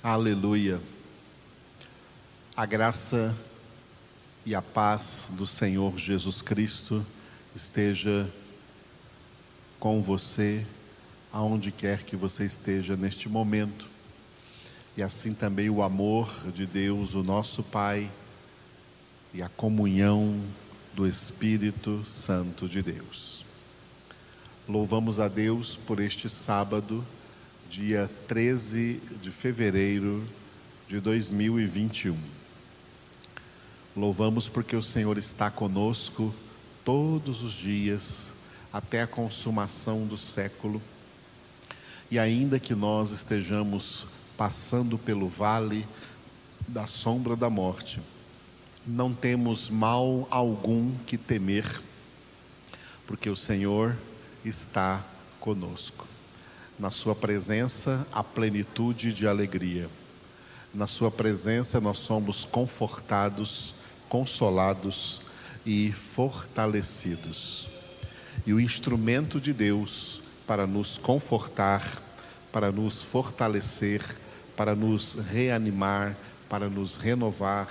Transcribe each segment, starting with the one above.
Aleluia. A graça e a paz do Senhor Jesus Cristo esteja com você, aonde quer que você esteja neste momento. E assim também o amor de Deus, o nosso Pai, e a comunhão do Espírito Santo de Deus. Louvamos a Deus por este sábado dia 13 de fevereiro de 2021. Louvamos porque o Senhor está conosco todos os dias até a consumação do século. E ainda que nós estejamos passando pelo vale da sombra da morte, não temos mal algum que temer, porque o Senhor está conosco. Na Sua presença, a plenitude de alegria. Na Sua presença, nós somos confortados, consolados e fortalecidos. E o instrumento de Deus para nos confortar, para nos fortalecer, para nos reanimar, para nos renovar,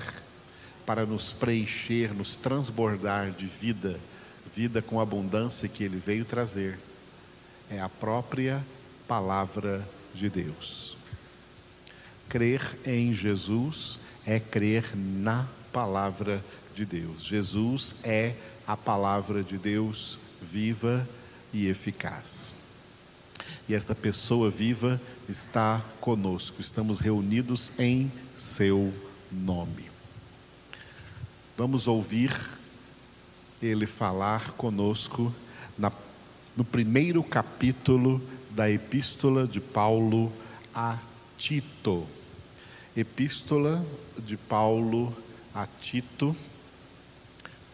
para nos preencher, nos transbordar de vida, vida com abundância que Ele veio trazer, é a própria palavra de Deus. Crer em Jesus é crer na palavra de Deus. Jesus é a palavra de Deus viva e eficaz. E esta pessoa viva está conosco, estamos reunidos em seu nome. Vamos ouvir ele falar conosco na, no primeiro capítulo da Epístola de Paulo a Tito. Epístola de Paulo a Tito,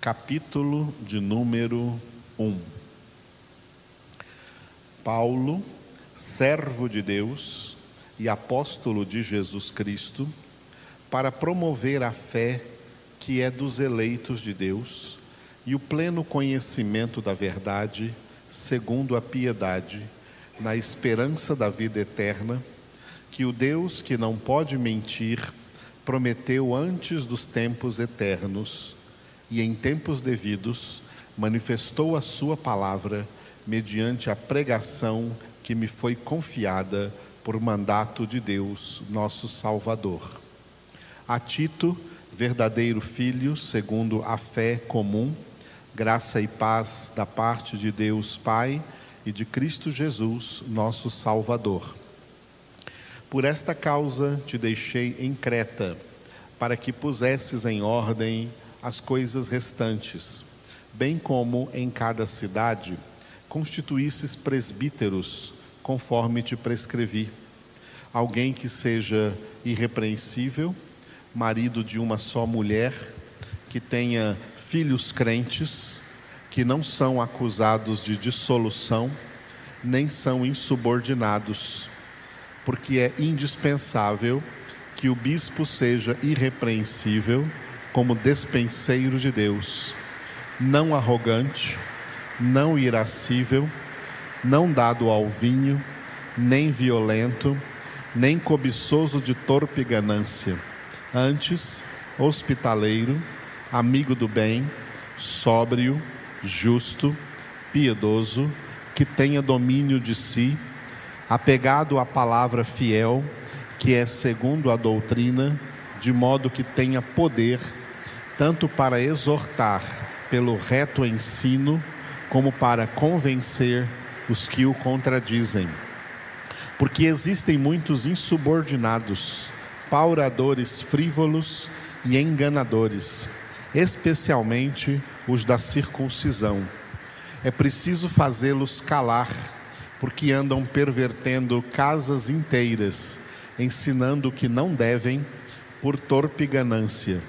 capítulo de número 1. Paulo, servo de Deus e apóstolo de Jesus Cristo, para promover a fé que é dos eleitos de Deus e o pleno conhecimento da verdade, segundo a piedade na esperança da vida eterna, que o Deus que não pode mentir prometeu antes dos tempos eternos e em tempos devidos manifestou a sua palavra mediante a pregação que me foi confiada por mandato de Deus, nosso Salvador. A Tito, verdadeiro filho, segundo a fé comum, graça e paz da parte de Deus Pai e de Cristo Jesus, nosso Salvador. Por esta causa te deixei em Creta, para que pusesses em ordem as coisas restantes, bem como em cada cidade constituísses presbíteros, conforme te prescrevi. Alguém que seja irrepreensível, marido de uma só mulher, que tenha filhos crentes, que não são acusados de dissolução, nem são insubordinados, porque é indispensável que o bispo seja irrepreensível como despenseiro de Deus, não arrogante, não irascível, não dado ao vinho, nem violento, nem cobiçoso de torpe ganância, antes hospitaleiro, amigo do bem, sóbrio, justo, piedoso, que tenha domínio de si, apegado à palavra fiel, que é segundo a doutrina, de modo que tenha poder, tanto para exortar pelo reto ensino, como para convencer os que o contradizem. Porque existem muitos insubordinados, pauradores frívolos e enganadores especialmente os da circuncisão. É preciso fazê-los calar, porque andam pervertendo casas inteiras, ensinando o que não devem, por torpe ganância.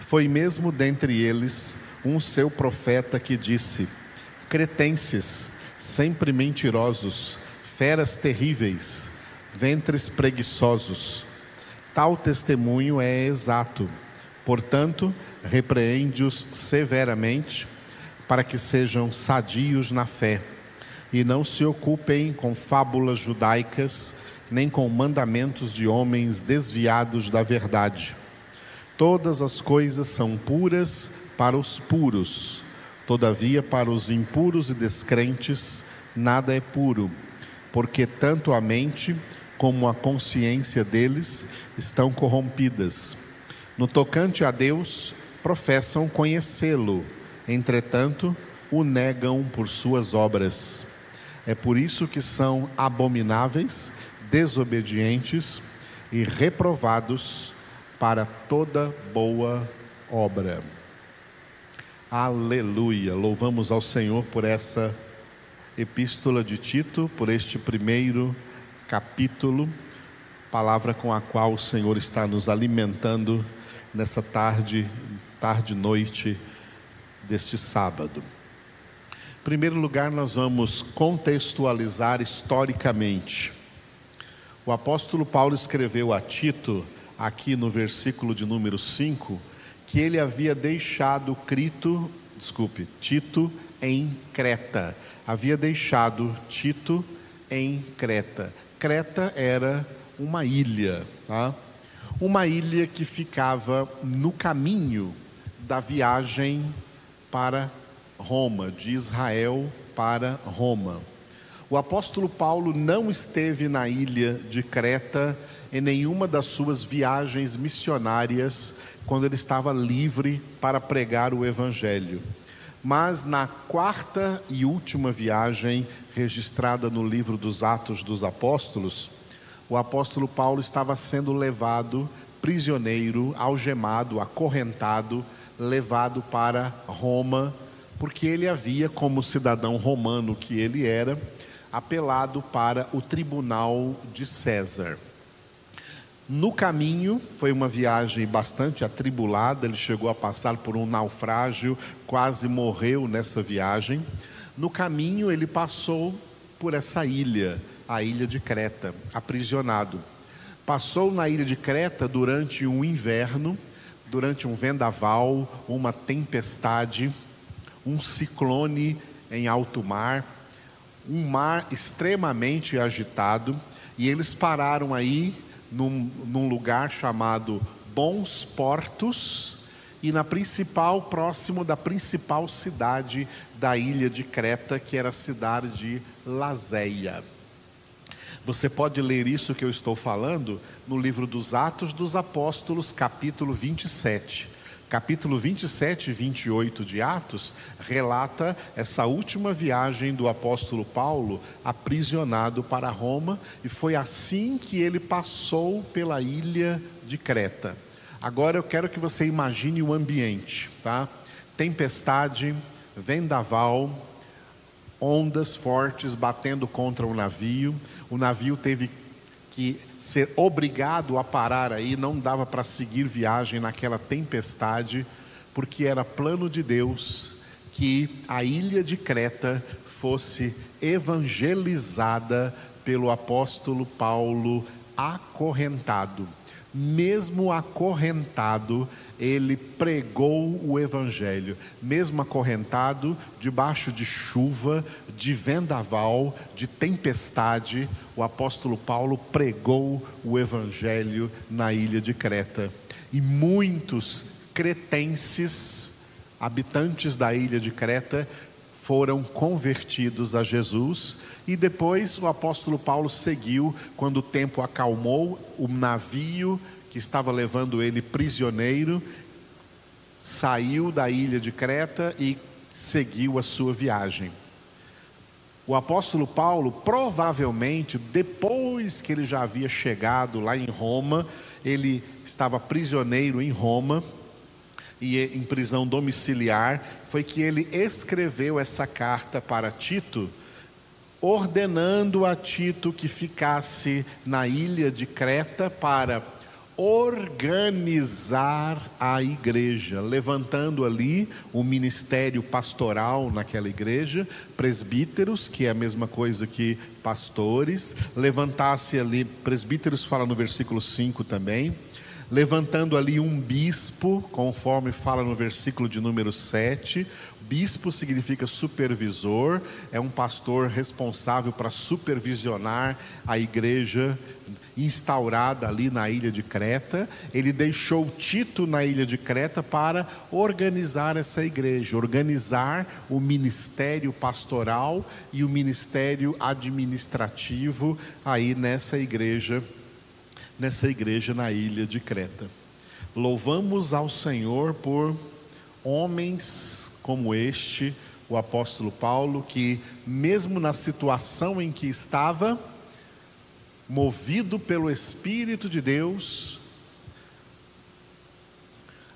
Foi mesmo dentre eles um seu profeta que disse: Cretenses, sempre mentirosos, feras terríveis, ventres preguiçosos. Tal testemunho é exato. Portanto, repreende-os severamente, para que sejam sadios na fé e não se ocupem com fábulas judaicas nem com mandamentos de homens desviados da verdade. Todas as coisas são puras para os puros, todavia, para os impuros e descrentes, nada é puro, porque tanto a mente como a consciência deles estão corrompidas. No tocante a Deus, professam conhecê-lo, entretanto, o negam por suas obras. É por isso que são abomináveis, desobedientes e reprovados para toda boa obra. Aleluia! Louvamos ao Senhor por essa epístola de Tito, por este primeiro capítulo, palavra com a qual o Senhor está nos alimentando nessa tarde, tarde noite deste sábado. Em primeiro lugar, nós vamos contextualizar historicamente. O apóstolo Paulo escreveu a Tito, aqui no versículo de número 5, que ele havia deixado Crito, desculpe, Tito em Creta. Havia deixado Tito em Creta. Creta era uma ilha, tá? uma ilha que ficava no caminho da viagem para Roma, de Israel para Roma. O apóstolo Paulo não esteve na ilha de Creta em nenhuma das suas viagens missionárias quando ele estava livre para pregar o evangelho. Mas na quarta e última viagem registrada no livro dos Atos dos Apóstolos, o apóstolo Paulo estava sendo levado prisioneiro, algemado, acorrentado, levado para Roma, porque ele havia, como cidadão romano que ele era, apelado para o tribunal de César. No caminho, foi uma viagem bastante atribulada, ele chegou a passar por um naufrágio, quase morreu nessa viagem. No caminho, ele passou por essa ilha, a ilha de Creta, aprisionado. Passou na ilha de Creta durante um inverno, durante um vendaval, uma tempestade, um ciclone em alto mar, um mar extremamente agitado, e eles pararam aí num, num lugar chamado Bons Portos, e na principal, próximo da principal cidade da ilha de Creta, que era a cidade de Lazéia. Você pode ler isso que eu estou falando no livro dos Atos dos Apóstolos, capítulo 27. Capítulo 27 e 28 de Atos relata essa última viagem do apóstolo Paulo aprisionado para Roma, e foi assim que ele passou pela ilha de Creta. Agora eu quero que você imagine o ambiente, tá? Tempestade, vendaval, ondas fortes batendo contra o navio. O navio teve que ser obrigado a parar aí, não dava para seguir viagem naquela tempestade, porque era plano de Deus que a ilha de Creta fosse evangelizada pelo apóstolo Paulo acorrentado mesmo acorrentado, ele pregou o Evangelho, mesmo acorrentado, debaixo de chuva, de vendaval, de tempestade, o apóstolo Paulo pregou o Evangelho na ilha de Creta. E muitos cretenses, habitantes da ilha de Creta, foram convertidos a Jesus e depois o apóstolo Paulo seguiu quando o tempo acalmou, o navio que estava levando ele prisioneiro saiu da ilha de Creta e seguiu a sua viagem. O apóstolo Paulo, provavelmente, depois que ele já havia chegado lá em Roma, ele estava prisioneiro em Roma, e em prisão domiciliar, foi que ele escreveu essa carta para Tito, ordenando a Tito que ficasse na ilha de Creta para organizar a igreja, levantando ali o ministério pastoral naquela igreja, presbíteros, que é a mesma coisa que pastores, levantasse ali, presbíteros fala no versículo 5 também, levantando ali um bispo, conforme fala no versículo de número 7. Bispo significa supervisor, é um pastor responsável para supervisionar a igreja instaurada ali na ilha de Creta. Ele deixou Tito na ilha de Creta para organizar essa igreja, organizar o ministério pastoral e o ministério administrativo aí nessa igreja nessa igreja na ilha de Creta. Louvamos ao Senhor por homens como este, o apóstolo Paulo, que, mesmo na situação em que estava, movido pelo Espírito de Deus,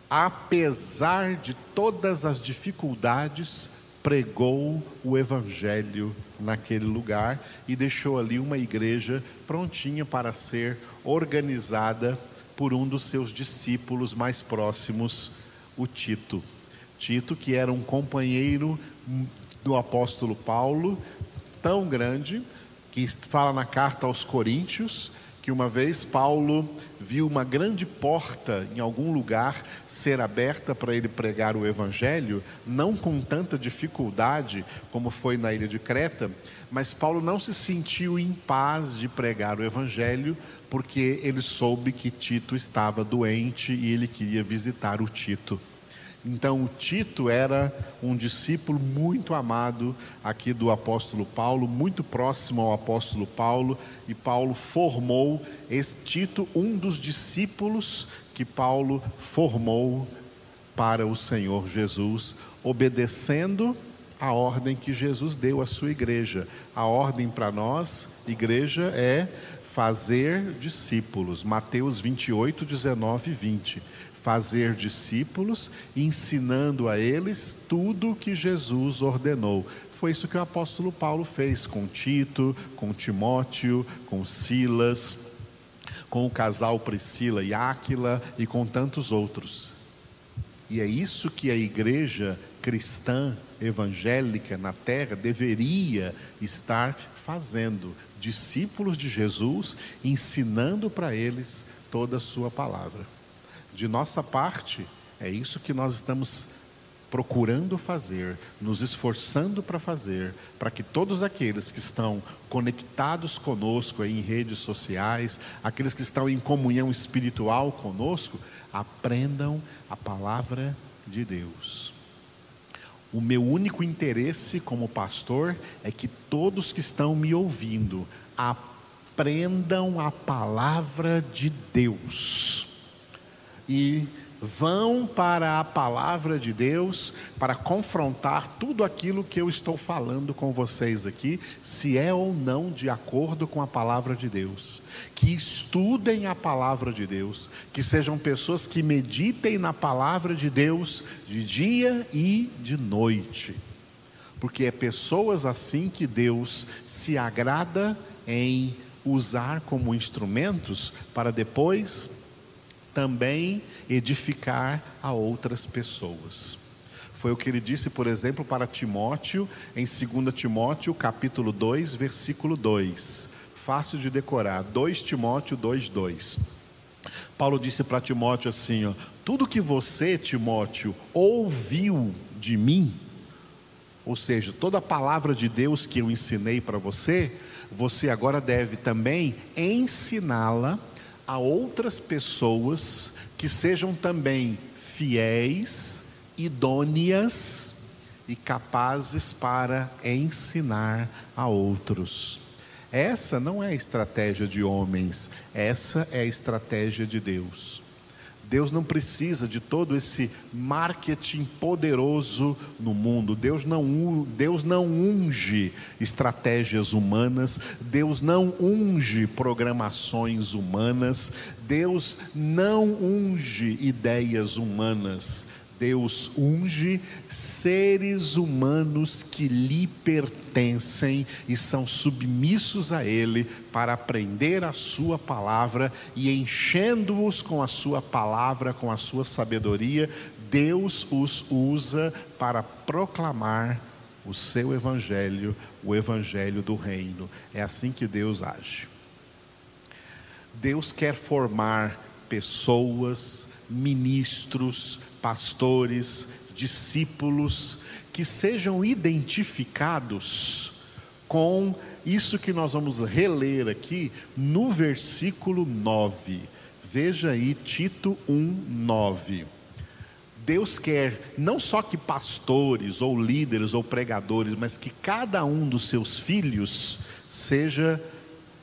apesar de todas as dificuldades, pregou o Evangelho naquele lugar e deixou ali uma igreja prontinha para ser organizada por um dos seus discípulos mais próximos, o Tito. Tito, que era um companheiro do apóstolo Paulo, tão grande, que fala na carta aos Coríntios, que uma vez Paulo viu uma grande porta em algum lugar ser aberta para ele pregar o evangelho, não com tanta dificuldade como foi na ilha de Creta, mas Paulo não se sentiu em paz de pregar o evangelho, porque ele soube que Tito estava doente e ele queria visitar o Tito. Então, o Tito era um discípulo muito amado aqui do apóstolo Paulo, muito próximo ao apóstolo Paulo, e Paulo formou esse Tito, um dos discípulos que Paulo formou para o Senhor Jesus, obedecendo a ordem que Jesus deu à sua igreja. A ordem para nós, igreja, é fazer discípulos. Mateus 28, 19 e 20 fazer discípulos, ensinando a eles tudo o que Jesus ordenou. Foi isso que o apóstolo Paulo fez com Tito, com Timóteo, com Silas, com o casal Priscila e Áquila e com tantos outros. E é isso que a igreja cristã evangélica na terra deveria estar fazendo, discípulos de Jesus, ensinando para eles toda a sua palavra. De nossa parte, é isso que nós estamos procurando fazer, nos esforçando para fazer, para que todos aqueles que estão conectados conosco em redes sociais, aqueles que estão em comunhão espiritual conosco, aprendam a palavra de Deus. O meu único interesse como pastor é que todos que estão me ouvindo aprendam a palavra de Deus e vão para a palavra de Deus para confrontar tudo aquilo que eu estou falando com vocês aqui, se é ou não de acordo com a palavra de Deus. Que estudem a palavra de Deus, que sejam pessoas que meditem na palavra de Deus de dia e de noite. Porque é pessoas assim que Deus se agrada em usar como instrumentos para depois também edificar a outras pessoas. Foi o que ele disse, por exemplo, para Timóteo, em 2 Timóteo, capítulo 2, versículo 2. Fácil de decorar, 2 Timóteo 2, 2. Paulo disse para Timóteo assim: ó, tudo que você, Timóteo, ouviu de mim, ou seja, toda a palavra de Deus que eu ensinei para você, você agora deve também ensiná-la a outras pessoas que sejam também fiéis, idôneas e capazes para ensinar a outros. Essa não é a estratégia de homens, essa é a estratégia de Deus. Deus não precisa de todo esse marketing poderoso no mundo. Deus não, Deus não unge estratégias humanas, Deus não unge programações humanas, Deus não unge ideias humanas. Deus unge seres humanos que lhe pertencem e são submissos a Ele para aprender a Sua palavra e enchendo-os com a Sua palavra, com a Sua sabedoria, Deus os usa para proclamar o seu Evangelho, o Evangelho do Reino. É assim que Deus age. Deus quer formar pessoas, ministros, pastores, discípulos que sejam identificados com isso que nós vamos reler aqui no versículo 9. Veja aí Tito 1, 9. Deus quer não só que pastores, ou líderes, ou pregadores, mas que cada um dos seus filhos seja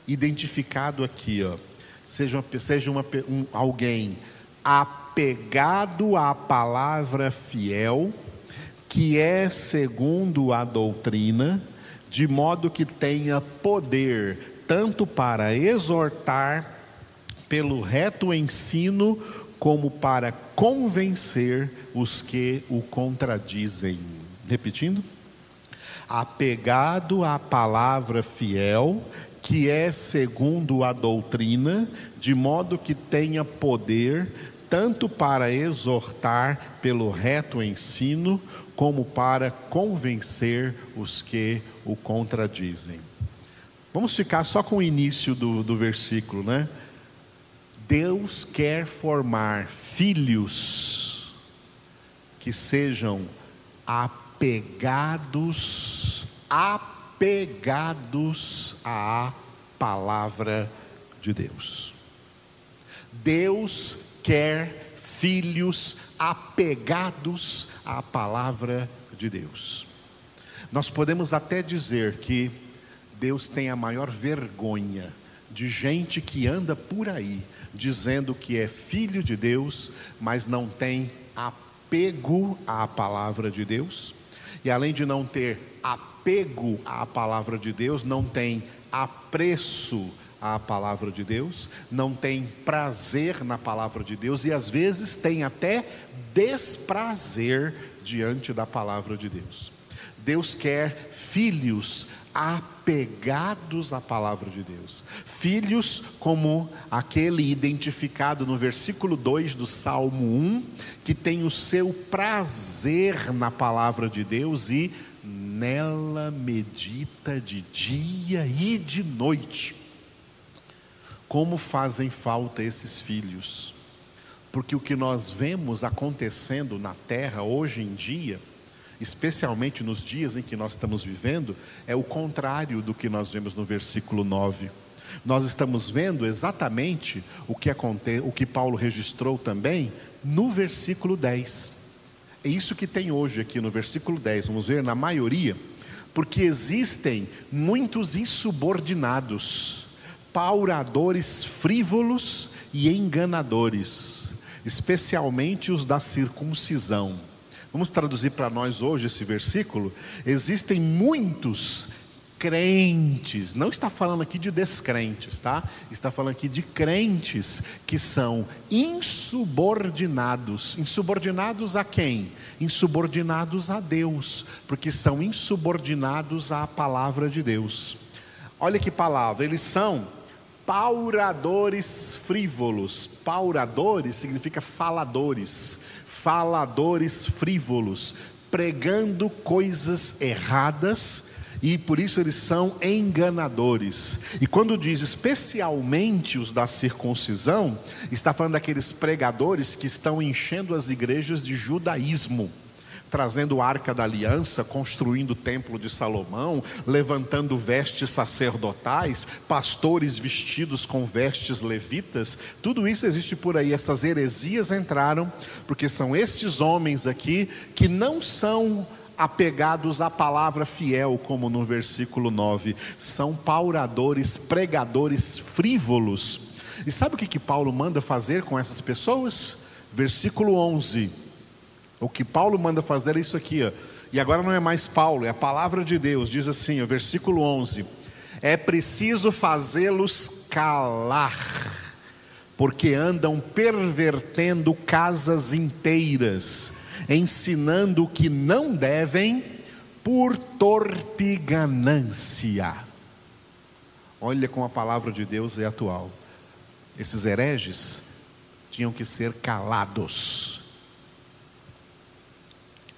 identificado aqui, ó. Seja, seja uma, um, alguém apegado à palavra fiel, que é segundo a doutrina, de modo que tenha poder tanto para exortar pelo reto ensino, como para convencer os que o contradizem. Repetindo. Apegado à palavra fiel, que é segundo a doutrina, de modo que tenha poder tanto para exortar pelo reto ensino, como para convencer os que o contradizem. Vamos ficar só com o início do, do versículo, né? Deus quer formar filhos que sejam apegados, apegados à palavra de Deus. Deus quer filhos apegados à palavra de Deus. Nós podemos até dizer que Deus tem a maior vergonha de gente que anda por aí dizendo que é filho de Deus, mas não tem apego à palavra de Deus. E além de não ter apego à palavra de Deus, não tem apreço à palavra de Deus, não tem prazer na palavra de Deus e às vezes tem até desprazer diante da palavra de Deus. Deus quer filhos apegados à palavra de Deus. Filhos como aquele identificado no versículo 2 do Salmo 1, que tem o seu prazer na palavra de Deus e nela medita de dia e de noite. Como fazem falta esses filhos? Porque o que nós vemos acontecendo na terra hoje em dia, especialmente nos dias em que nós estamos vivendo, é o contrário do que nós vemos no versículo 9. Nós estamos vendo exatamente o que, aconte, o que Paulo registrou também no versículo 10. É isso que tem hoje aqui no versículo 10, vamos ver, na maioria, porque existem muitos insubordinados pauradores frívolos e enganadores, especialmente os da circuncisão. Vamos traduzir para nós hoje esse versículo? Existem muitos crentes, não está falando aqui de descrentes, tá? Está falando aqui de crentes que são insubordinados. Insubordinados a quem? Insubordinados a Deus, porque são insubordinados à palavra de Deus. Olha que palavra, eles são pauradores frívolos. Pauradores significa faladores, faladores frívolos, pregando coisas erradas e por isso eles são enganadores. E quando diz especialmente os da circuncisão, está falando daqueles pregadores que estão enchendo as igrejas de judaísmo trazendo a arca da aliança, construindo o templo de Salomão, levantando vestes sacerdotais, pastores vestidos com vestes levitas, tudo isso existe por aí. Essas heresias entraram, porque são estes homens aqui que não são apegados à palavra fiel, como no versículo 9, são pauradores, pregadores frívolos. E sabe o que, que Paulo manda fazer com essas pessoas? Versículo 11 o que Paulo manda fazer é isso aqui, ó. e agora não é mais Paulo, é a palavra de Deus, diz assim, o versículo 11: é preciso fazê-los calar, porque andam pervertendo casas inteiras, ensinando o que não devem, por torpe ganância. Olha como a palavra de Deus é atual. Esses hereges tinham que ser calados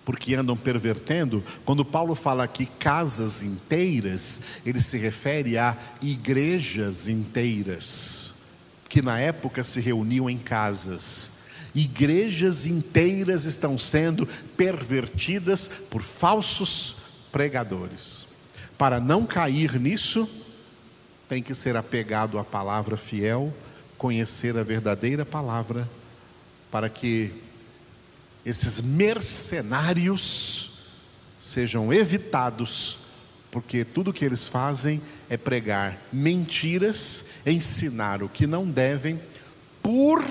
porque andam pervertendo. Quando Paulo fala aqui casas inteiras, ele se refere a igrejas inteiras, que na época se reuniam em casas. Igrejas inteiras estão sendo pervertidas por falsos pregadores. Para não cair nisso, tem que ser apegado à palavra fiel, conhecer a verdadeira palavra, para que esses mercenários sejam evitados, porque tudo que eles fazem é pregar mentiras, ensinar o que não devem, por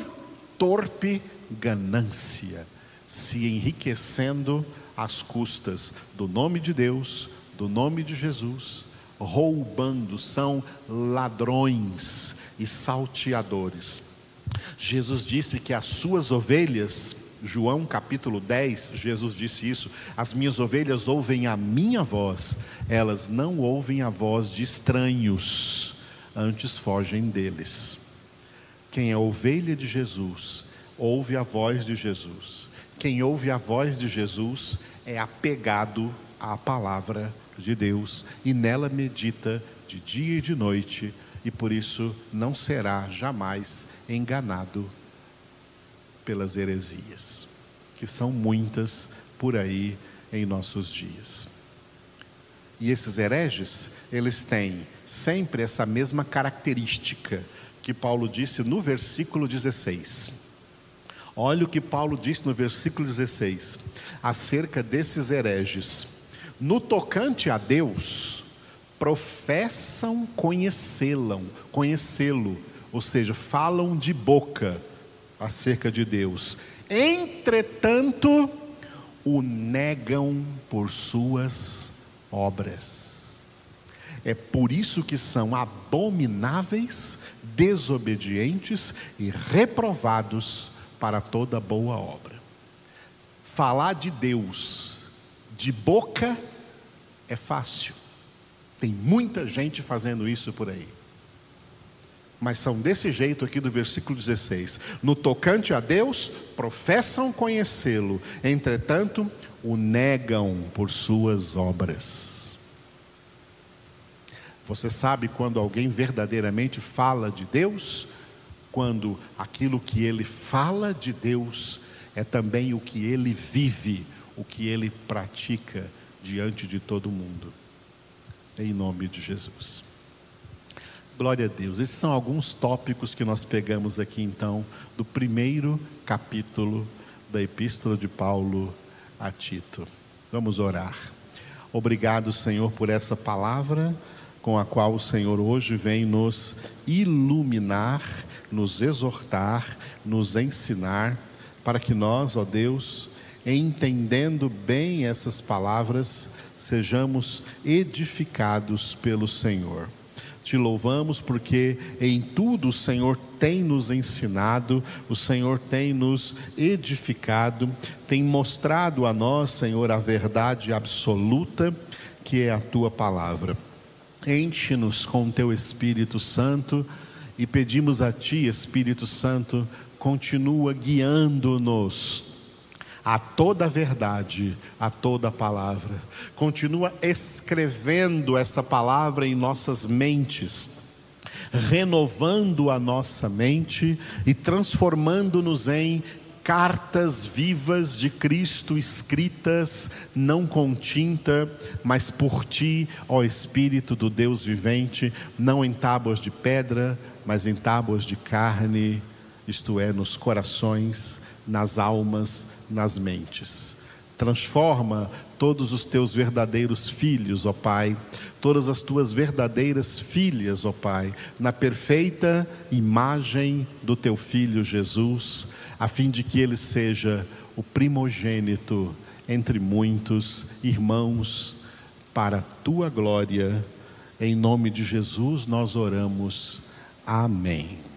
torpe ganância, se enriquecendo às custas do nome de Deus, do nome de Jesus, roubando, são ladrões e salteadores. Jesus disse que as suas ovelhas, João capítulo 10, Jesus disse isso: as minhas ovelhas ouvem a minha voz, elas não ouvem a voz de estranhos, antes fogem deles. Quem é ovelha de Jesus, ouve a voz de Jesus. Quem ouve a voz de Jesus é apegado à palavra de Deus e nela medita de dia e de noite, e por isso não será jamais enganado pelas heresias, que são muitas por aí em nossos dias. E esses hereges, eles têm sempre essa mesma característica que Paulo disse no versículo 16. Olha o que Paulo disse no versículo 16, acerca desses hereges. No tocante a Deus, professam conhecê-lo, conhecê-lo, ou seja, falam de boca acerca de Deus. Entretanto, o negam por suas obras. É por isso que são abomináveis, desobedientes e reprovados para toda boa obra. Falar de Deus de boca é fácil. Tem muita gente fazendo isso por aí. Mas são desse jeito aqui do versículo 16. No tocante a Deus, professam conhecê-lo, entretanto, o negam por suas obras. Você sabe quando alguém verdadeiramente fala de Deus? Quando aquilo que ele fala de Deus é também o que ele vive, o que ele pratica diante de todo mundo. Em nome de Jesus. Glória a Deus. Esses são alguns tópicos que nós pegamos aqui então do primeiro capítulo da Epístola de Paulo a Tito. Vamos orar. Obrigado, Senhor, por essa palavra com a qual o Senhor hoje vem nos iluminar, nos exortar, nos ensinar, para que nós, ó Deus, entendendo bem essas palavras, sejamos edificados pelo Senhor. Te louvamos porque em tudo o Senhor tem nos ensinado, o Senhor tem nos edificado, tem mostrado a nós, Senhor, a verdade absoluta que é a tua palavra. Enche-nos com teu Espírito Santo e pedimos a ti, Espírito Santo, continua guiando-nos a toda verdade, a toda palavra. Continua escrevendo essa palavra em nossas mentes, renovando a nossa mente e transformando-nos em cartas vivas de Cristo escritas não com tinta, mas por ti, ó Espírito do Deus vivente, não em tábuas de pedra, mas em tábuas de carne, isto é, nos corações nas almas, nas mentes. Transforma todos os teus verdadeiros filhos, ó Pai, todas as tuas verdadeiras filhas, ó Pai, na perfeita imagem do teu filho Jesus, a fim de que ele seja o primogênito entre muitos irmãos, para a tua glória. Em nome de Jesus nós oramos. Amém.